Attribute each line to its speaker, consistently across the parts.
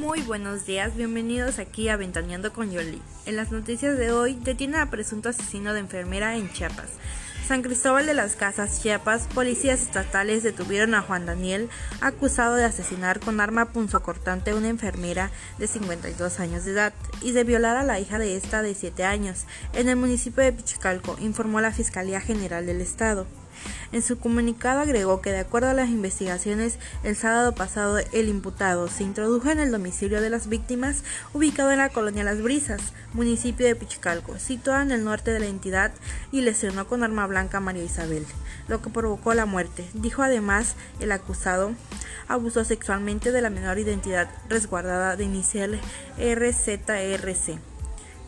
Speaker 1: Muy buenos días, bienvenidos aquí a Ventaneando con Yoli. En las noticias de hoy, detienen a presunto asesino de enfermera en Chiapas. San Cristóbal de las Casas, Chiapas, policías estatales detuvieron a Juan Daniel, acusado de asesinar con arma punzocortante a una enfermera de 52 años de edad y de violar a la hija de esta de 7 años, en el municipio de Pichicalco, informó la Fiscalía General del Estado. En su comunicado agregó que de acuerdo a las investigaciones, el sábado pasado el imputado se introdujo en el domicilio de las víctimas ubicado en la colonia Las Brisas, municipio de Pichicalco, situado en el norte de la entidad, y lesionó con arma blanca a María Isabel, lo que provocó la muerte. Dijo además el acusado abusó sexualmente de la menor identidad resguardada de inicial RZRC.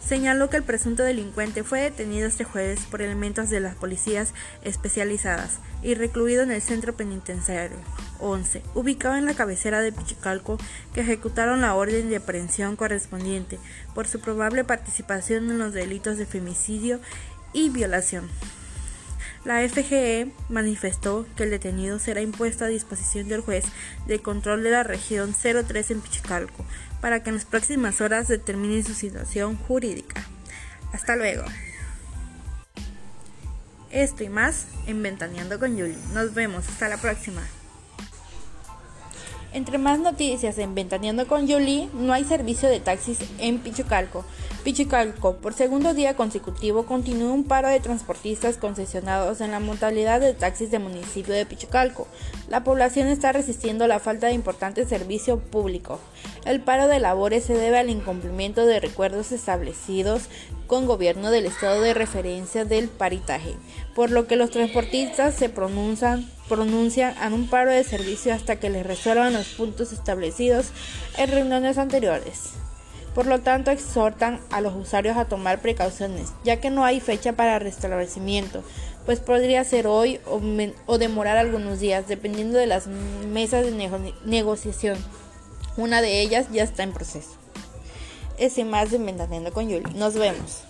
Speaker 1: Señaló que el presunto delincuente fue detenido este jueves por elementos de las policías especializadas y recluido en el centro penitenciario 11, ubicado en la cabecera de Pichicalco, que ejecutaron la orden de aprehensión correspondiente por su probable participación en los delitos de femicidio y violación. La FGE manifestó que el detenido será impuesto a disposición del juez de control de la región 03 en Pichicalco para que en las próximas horas determine su situación jurídica. Hasta luego. Esto y más en Ventaneando con Yuli. Nos vemos. Hasta la próxima. Entre más noticias en Ventaneando con Yuli, no hay servicio de taxis en Pichucalco. Pichucalco, por segundo día consecutivo, continúa un paro de transportistas concesionados en la modalidad de taxis del municipio de Pichucalco. La población está resistiendo la falta de importante servicio público. El paro de labores se debe al incumplimiento de recuerdos establecidos con gobierno del estado de referencia del paritaje, por lo que los transportistas se pronuncian, pronuncian a un paro de servicio hasta que les resuelvan los puntos establecidos en reuniones anteriores. Por lo tanto, exhortan a los usuarios a tomar precauciones, ya que no hay fecha para restablecimiento, pues podría ser hoy o, demorar algunos días, dependiendo de las mesas de negociación. Una de ellas ya está en proceso ese más de Ventaneando con Yuli. Nos vemos.